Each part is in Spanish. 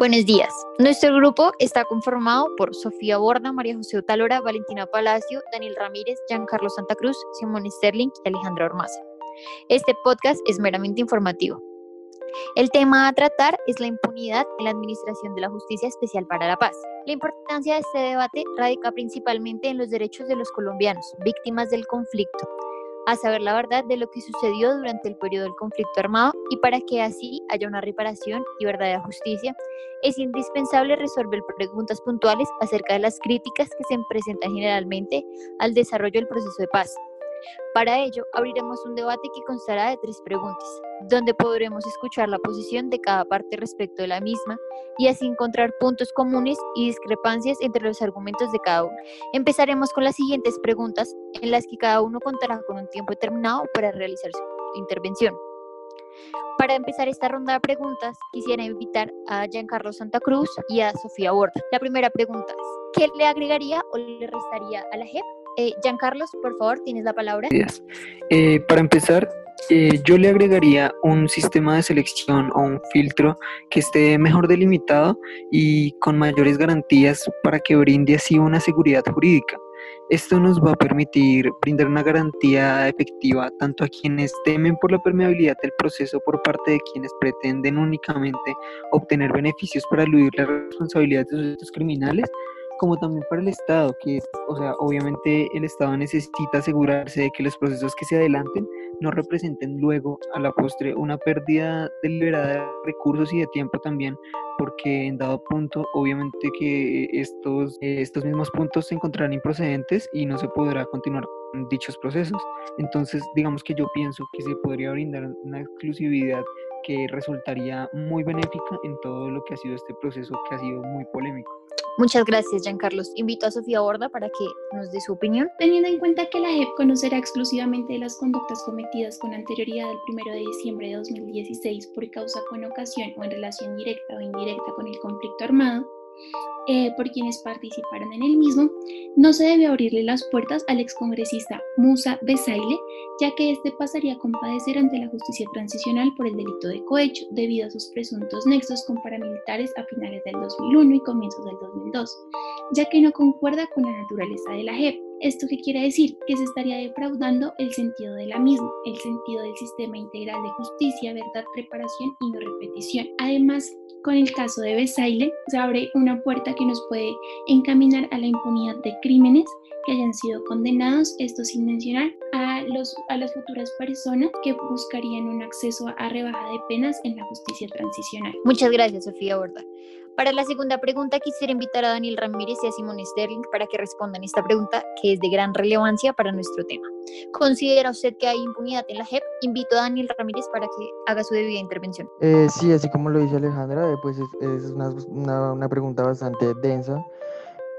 Buenos días. Nuestro grupo está conformado por Sofía Borda, María José Otalora, Valentina Palacio, Daniel Ramírez, Giancarlo Santa Cruz, Simón Sterling y Alejandra Ormaza. Este podcast es meramente informativo. El tema a tratar es la impunidad en la Administración de la Justicia Especial para la Paz. La importancia de este debate radica principalmente en los derechos de los colombianos, víctimas del conflicto, a saber la verdad de lo que sucedió durante el periodo del conflicto armado y para que así haya una reparación y verdadera justicia, es indispensable resolver preguntas puntuales acerca de las críticas que se presentan generalmente al desarrollo del proceso de paz. Para ello, abriremos un debate que constará de tres preguntas, donde podremos escuchar la posición de cada parte respecto de la misma y así encontrar puntos comunes y discrepancias entre los argumentos de cada uno. Empezaremos con las siguientes preguntas, en las que cada uno contará con un tiempo determinado para realizar su intervención. Para empezar esta ronda de preguntas, quisiera invitar a Giancarlo Santa Cruz y a Sofía Borda. La primera pregunta es, ¿qué le agregaría o le restaría a la JEP eh, Giancarlos, por favor, tienes la palabra. Eh, para empezar, eh, yo le agregaría un sistema de selección o un filtro que esté mejor delimitado y con mayores garantías para que brinde así una seguridad jurídica. Esto nos va a permitir brindar una garantía efectiva tanto a quienes temen por la permeabilidad del proceso por parte de quienes pretenden únicamente obtener beneficios para eludir la responsabilidad de sus criminales, como también para el Estado, que, o sea, obviamente el Estado necesita asegurarse de que los procesos que se adelanten no representen luego a la postre una pérdida deliberada de recursos y de tiempo también, porque en dado punto, obviamente que estos, estos mismos puntos se encontrarán improcedentes y no se podrá continuar con dichos procesos. Entonces, digamos que yo pienso que se podría brindar una exclusividad que resultaría muy benéfica en todo lo que ha sido este proceso que ha sido muy polémico. Muchas gracias, Giancarlos. Invito a Sofía Borda para que nos dé su opinión. Teniendo en cuenta que la JEP conocerá exclusivamente las conductas cometidas con anterioridad al 1 de diciembre de 2016 por causa con ocasión o en relación directa o indirecta con el conflicto armado, eh, por quienes participaron en el mismo, no se debe abrirle las puertas al excongresista Musa Besaile, ya que éste pasaría a compadecer ante la justicia transicional por el delito de cohecho debido a sus presuntos nexos con paramilitares a finales del 2001 y comienzos del 2002, ya que no concuerda con la naturaleza de la JEP. ¿Esto qué quiere decir? Que se estaría defraudando el sentido de la misma, el sentido del sistema integral de justicia, verdad, reparación y no repetición. Además, con el caso de Besaile, se abre una puerta que nos puede encaminar a la impunidad de crímenes que hayan sido condenados, esto sin mencionar a, los, a las futuras personas que buscarían un acceso a rebaja de penas en la justicia transicional. Muchas gracias, Sofía Borda. Para la segunda pregunta quisiera invitar a Daniel Ramírez y a Simón Sterling para que respondan esta pregunta que es de gran relevancia para nuestro tema. ¿Considera usted que hay impunidad en la JEP? Invito a Daniel Ramírez para que haga su debida intervención. Eh, sí, así como lo dice Alejandra, eh, pues es, una pregunta bastante densa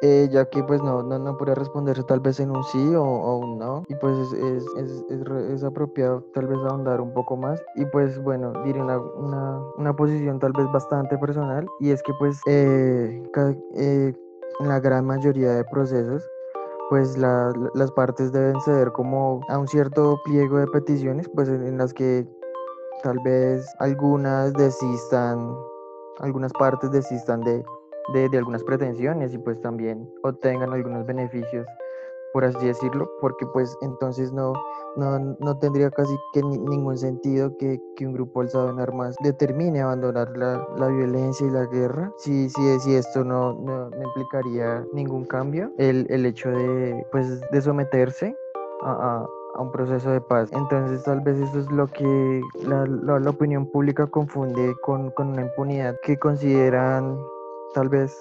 eh, ya que pues no, no, no podría responderse tal vez en un sí o, un no, y pues es, es, es, es, apropiado tal vez ahondar un poco más, y pues bueno, diré una, una, una posición tal vez bastante personal, y es que pues eh, eh, en la gran mayoría de procesos, pues la, las partes deben ceder como a un cierto pliego de peticiones, pues en, en las que tal vez algunas desistan, algunas partes desistan de de, de, algunas pretensiones y pues también obtengan algunos beneficios, por así decirlo, porque pues entonces no, no, no tendría casi que ningún sentido que, que, un grupo alzado en armas determine abandonar la, la violencia y la guerra, si, si, si esto no, no, no implicaría ningún cambio, el, el, hecho de, pues, de someterse a, a a un proceso de paz. Entonces tal vez eso es lo que la, la, la opinión pública confunde con, con, una impunidad que consideran tal vez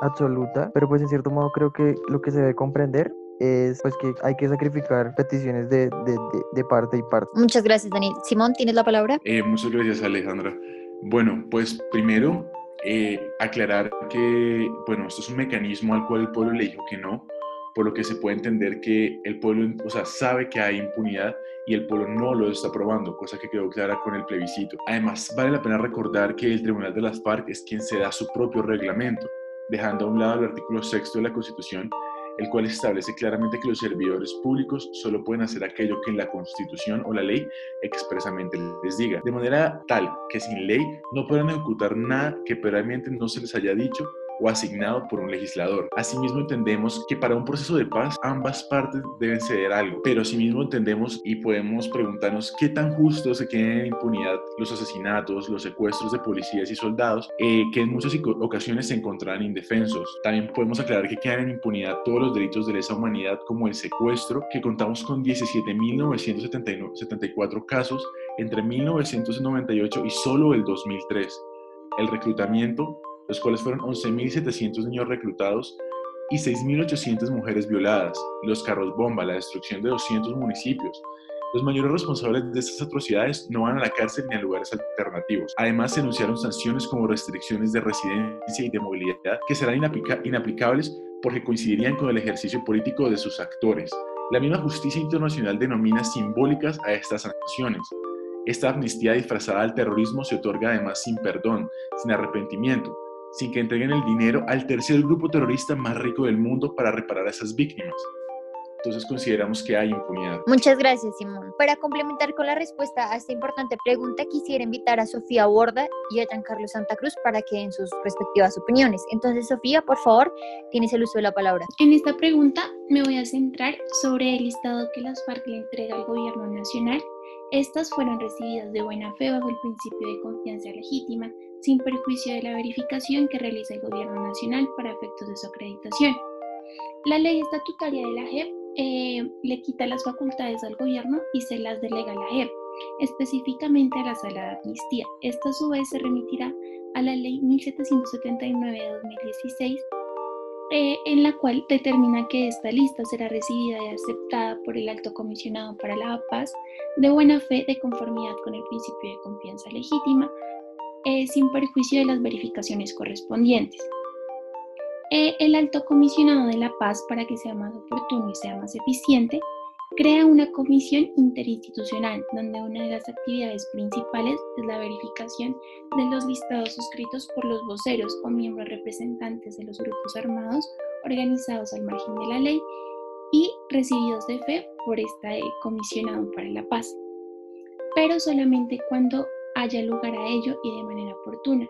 absoluta, pero pues en cierto modo creo que lo que se debe comprender es pues que hay que sacrificar peticiones de, de, de, parte y parte. Muchas gracias, Daniel. Simón, ¿tienes la palabra? Eh, muchas gracias, Alejandra. Bueno, pues primero eh, aclarar que, bueno, esto es un mecanismo al cual el pueblo le dijo que no, por lo que se puede entender que el pueblo, o sea, sabe que hay impunidad y el pueblo no lo está aprobando, cosa que quedó clara con el plebiscito. Además, vale la pena recordar que el Tribunal de las FARC es quien se da su propio reglamento, dejando a un lado el artículo sexto de la Constitución, el cual establece claramente que los servidores públicos solo pueden hacer aquello que en la Constitución o la ley expresamente les diga, de manera tal que sin ley no podrán ejecutar nada que previamente no se les haya dicho o asignado por un legislador. Asimismo entendemos que para un proceso de paz ambas partes deben ceder algo, pero asimismo entendemos y podemos preguntarnos qué tan justo se queden en impunidad los asesinatos, los secuestros de policías y soldados, eh, que en muchas ocasiones se encontraban indefensos. También podemos aclarar que quedan en impunidad todos los delitos de lesa humanidad como el secuestro, que contamos con 17.974 casos entre 1998 y solo el 2003. El reclutamiento, los cuales fueron 11.700 niños reclutados y 6.800 mujeres violadas, los carros bomba, la destrucción de 200 municipios. Los mayores responsables de estas atrocidades no van a la cárcel ni a lugares alternativos. Además, se anunciaron sanciones como restricciones de residencia y de movilidad que serán inaplicables porque coincidirían con el ejercicio político de sus actores. La misma justicia internacional denomina simbólicas a estas sanciones. Esta amnistía disfrazada al terrorismo se otorga además sin perdón, sin arrepentimiento, sin que entreguen el dinero al tercer grupo terrorista más rico del mundo para reparar a esas víctimas. Entonces consideramos que hay impunidad. Muchas gracias, Simón. Para complementar con la respuesta a esta importante pregunta, quisiera invitar a Sofía Borda y a Giancarlo Santa Cruz para que den sus respectivas opiniones. Entonces, Sofía, por favor, tienes el uso de la palabra. En esta pregunta me voy a centrar sobre el listado que las FARC le entrega al gobierno nacional. Estas fueron recibidas de buena fe bajo el principio de confianza legítima sin perjuicio de la verificación que realiza el Gobierno Nacional para efectos de su acreditación. La ley estatutaria de la JEP eh, le quita las facultades al gobierno y se las delega a la JEP, específicamente a la sala de amnistía. Esta a su vez se remitirá a la ley 1779 de 2016, eh, en la cual determina que esta lista será recibida y aceptada por el alto comisionado para la paz de buena fe de conformidad con el principio de confianza legítima, eh, sin perjuicio de las verificaciones correspondientes. Eh, el alto comisionado de la paz, para que sea más oportuno y sea más eficiente, crea una comisión interinstitucional donde una de las actividades principales es la verificación de los listados suscritos por los voceros o miembros representantes de los grupos armados organizados al margen de la ley y recibidos de fe por este comisionado para la paz, pero solamente cuando haya lugar a ello y de manera oportuna,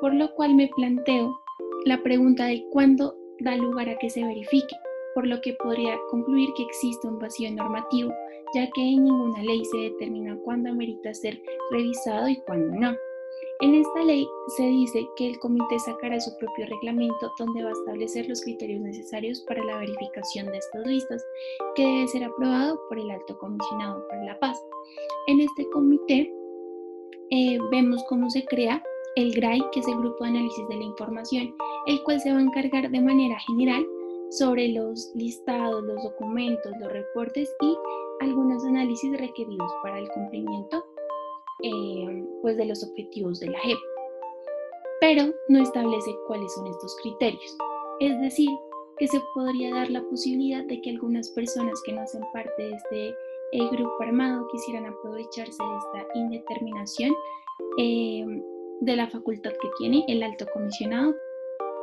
por lo cual me planteo la pregunta de cuándo da lugar a que se verifique, por lo que podría concluir que existe un vacío normativo, ya que en ninguna ley se determina cuándo amerita ser revisado y cuándo no. En esta ley se dice que el comité sacará su propio reglamento donde va a establecer los criterios necesarios para la verificación de estas listas, que debe ser aprobado por el alto comisionado para la paz. En este comité eh, vemos cómo se crea el GRAI, que es el Grupo de Análisis de la Información, el cual se va a encargar de manera general sobre los listados, los documentos, los reportes y algunos análisis requeridos para el cumplimiento eh, pues de los objetivos de la JEP. Pero no establece cuáles son estos criterios. Es decir, que se podría dar la posibilidad de que algunas personas que no hacen parte de este el grupo armado quisieran aprovecharse de esta indeterminación em, de la facultad que tiene el alto comisionado.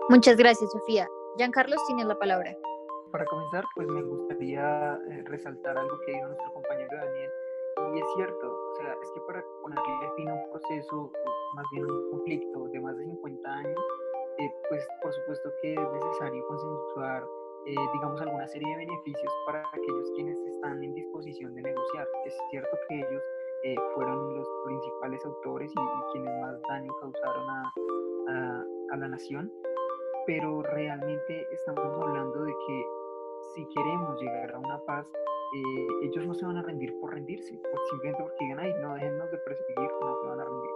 Muchas gracias, Sofía. Giancarlos, tienes la palabra. Para comenzar, pues me gustaría eh, resaltar algo que dijo nuestro compañero Daniel. Y es cierto, o sea, es que para ponerle fin a un proceso, más bien un conflicto de más de 50 años, eh, pues por supuesto que es necesario consensuar eh, digamos, alguna serie de beneficios para aquellos quienes están en disposición de negociar. Es cierto que ellos eh, fueron los principales autores y, quienes más daño causaron a, a, la nación, pero realmente estamos hablando de que si queremos llegar a una paz, eh, ellos no se van a rendir por rendirse, simplemente porque digan, ay, no, déjennos de perseguir, no se van a rendir.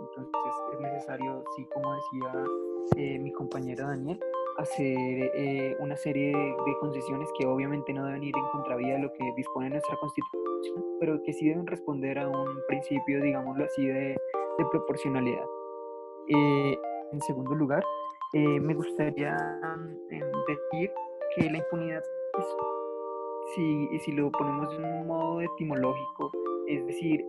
Entonces es necesario, sí, como decía mi compañera Daniel, hacer eh, una serie de concesiones que obviamente no deben ir en contravía de lo que dispone nuestra constitución, pero que sí deben responder a un principio, digámoslo así, de, proporcionalidad. Eh, en segundo lugar, eh, me gustaría em, decir que la impunidad, pues, si, si lo ponemos de un modo etimológico, es decir,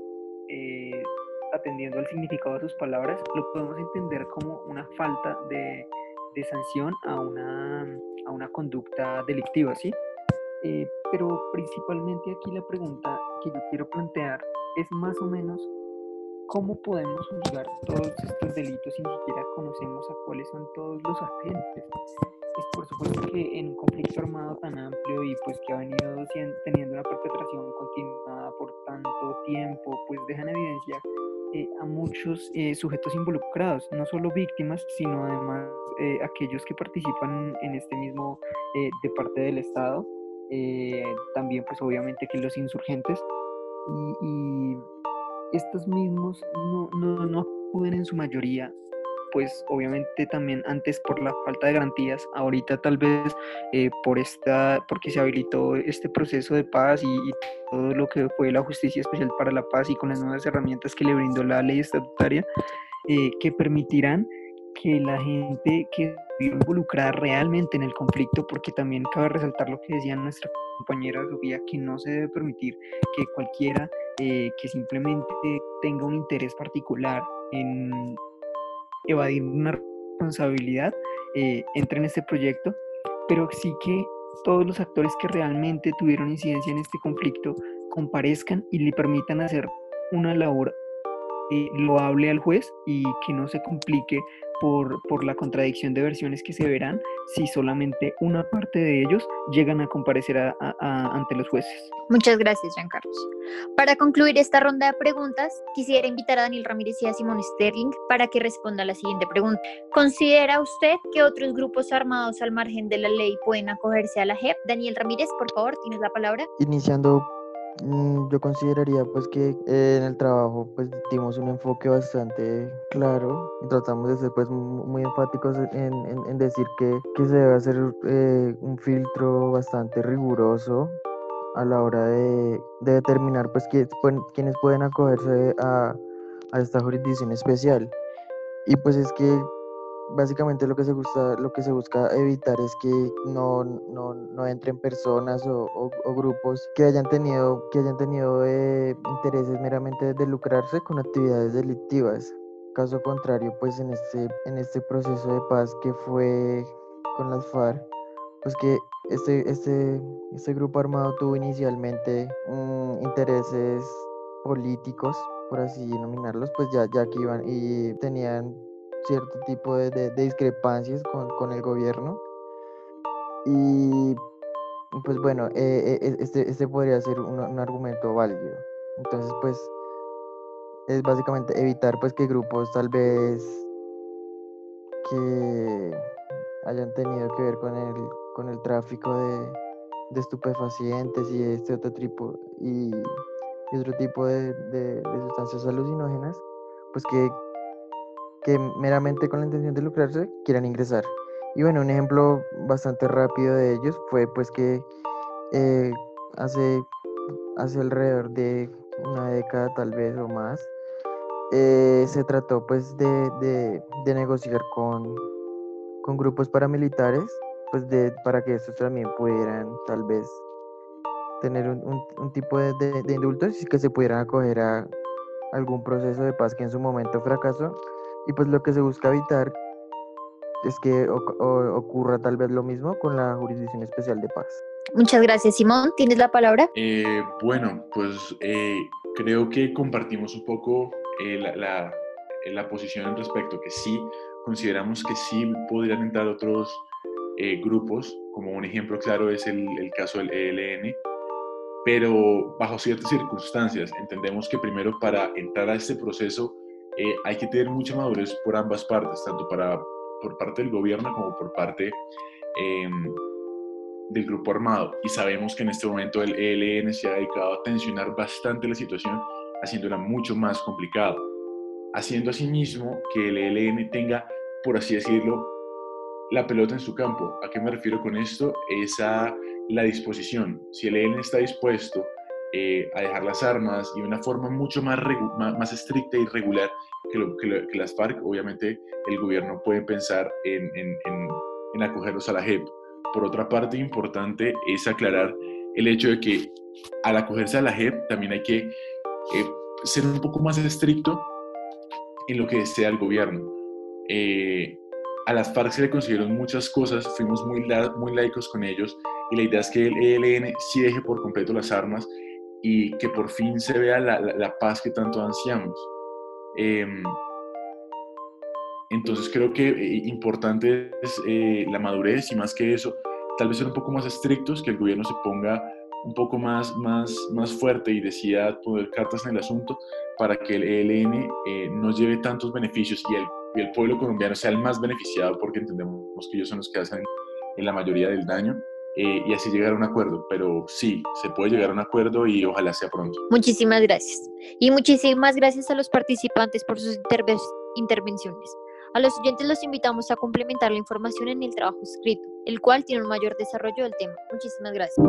atendiendo al significado de sus palabras, lo podemos entender como una falta de de sanción a una, a una conducta delictiva, ¿sí? Eh, pero principalmente aquí la pregunta que yo quiero plantear es más o menos cómo podemos juzgar todos estos delitos si ni siquiera conocemos a cuáles son todos los agentes. Es por supuesto que en un conflicto armado tan amplio y pues que ha venido teniendo una perpetración continuada por tanto tiempo, pues dejan evidencia eh, a muchos eh, sujetos involucrados, no solo víctimas, sino además eh, aquellos que participan en este mismo de parte del Estado, también pues obviamente que los insurgentes y, estos mismos no, no, no acuden en su mayoría pues obviamente también antes por la falta de garantías, ahorita tal vez eh, por esta, porque se habilitó este proceso de paz y, todo lo que fue la justicia especial para la paz y con las nuevas herramientas que le brindó la ley estatutaria, eh, que permitirán que la gente que involucrada realmente en el conflicto, porque también cabe resaltar lo que decía nuestra compañera Sofía, que no se debe permitir que cualquiera eh, que simplemente tenga un interés particular en evadir una responsabilidad eh, entre en este proyecto, pero sí que todos los actores que realmente tuvieron incidencia en este conflicto comparezcan y le permitan hacer una labor eh, loable al juez y que no se complique por, por, la contradicción de versiones que se verán si solamente una parte de ellos llegan a comparecer ante los jueces. Muchas gracias, Jean Carlos. Para concluir esta ronda de preguntas, quisiera invitar a Daniel Ramírez y a Simón Sterling para que responda a la siguiente pregunta. ¿Considera usted que otros grupos armados al margen de la ley pueden acogerse a la JEP? Daniel Ramírez, por favor, tienes la palabra. Iniciando yo consideraría pues que eh, en el trabajo pues dimos un enfoque bastante claro y tratamos de ser pues muy enfáticos en, en, decir que, que, se debe hacer eh, un filtro bastante riguroso a la hora de, de determinar pues quiénes pueden acogerse a, a esta jurisdicción especial. Y pues es que básicamente lo que se gusta, lo que se busca evitar es que no, no, no entren personas o, o, grupos que hayan tenido, que hayan tenido eh, intereses meramente de lucrarse con actividades delictivas. Caso contrario, pues en este, en este proceso de paz que fue con las FARC, pues que este, este, este grupo armado tuvo inicialmente mm, intereses políticos, por así denominarlos, pues ya, ya que iban y tenían cierto tipo de, discrepancias con, el gobierno. Y pues bueno, eh, eh, este, este podría ser un, argumento válido. Entonces, pues es básicamente evitar pues que grupos tal vez que hayan tenido que ver con el, con el tráfico de, estupefacientes y este otro tipo y, otro tipo de, de, sustancias alucinógenas, pues que que meramente con la intención de lucrarse quieran ingresar. Y bueno, un ejemplo bastante rápido de ellos fue pues que eh, hace, hace alrededor de una década tal vez o más, eh, se trató pues de, de, negociar con, con, grupos paramilitares pues de, para que estos también pudieran tal vez tener un, un, tipo de, de, indultos y que se pudieran acoger a algún proceso de paz que en su momento fracasó y pues lo que se busca evitar es que ocurra tal vez lo mismo con la Jurisdicción Especial de Paz. Muchas gracias, Simón. ¿Tienes la palabra? Eh, bueno, pues eh, creo que compartimos un poco eh, la, la, posición al respecto, que sí, consideramos que sí podrían entrar otros grupos, como un ejemplo claro es el, el caso del ELN, pero bajo ciertas circunstancias. Entendemos que primero para entrar a este proceso eh, hay que tener mucha madurez por ambas partes, tanto para, por parte del gobierno como por parte em, del grupo armado. Y sabemos que en este momento el ELN se ha dedicado a tensionar bastante la situación, haciéndola mucho más complicada, haciendo asimismo que el ELN tenga, por así decirlo, la pelota en su campo. ¿A qué me refiero con esto? Es a la disposición. Si el ELN está dispuesto eh, a dejar las armas y de una forma mucho más, más, estricta y regular que, lo, que, las FARC, obviamente el gobierno puede pensar en, en, en, acogerlos a la JEP. Por otra parte, importante es aclarar el hecho de que al acogerse a la JEP también hay que eh, ser un poco más estricto en lo que desea el gobierno. Eh, a las FARC se le consiguieron muchas cosas, fuimos muy, muy laicos con ellos y la idea es que el ELN sí deje por completo las armas y que por fin se vea la, la, paz que tanto ansiamos. Em, entonces creo que eh, importante es eh, la madurez y más que eso, tal vez ser un poco más estrictos, que el gobierno se ponga un poco más, más, más fuerte y decida poner cartas en el asunto para que el ELN eh, nos lleve tantos beneficios y el, y el, pueblo colombiano sea el más beneficiado porque entendemos que ellos son los que hacen en la mayoría del daño eh, y así llegar a un acuerdo. Pero sí, se puede llegar a un acuerdo y ojalá sea pronto. Muchísimas gracias. Y muchísimas gracias a los participantes por sus intervenciones. A los oyentes los invitamos a complementar la información en el trabajo escrito, el cual tiene un mayor desarrollo del tema. Muchísimas gracias.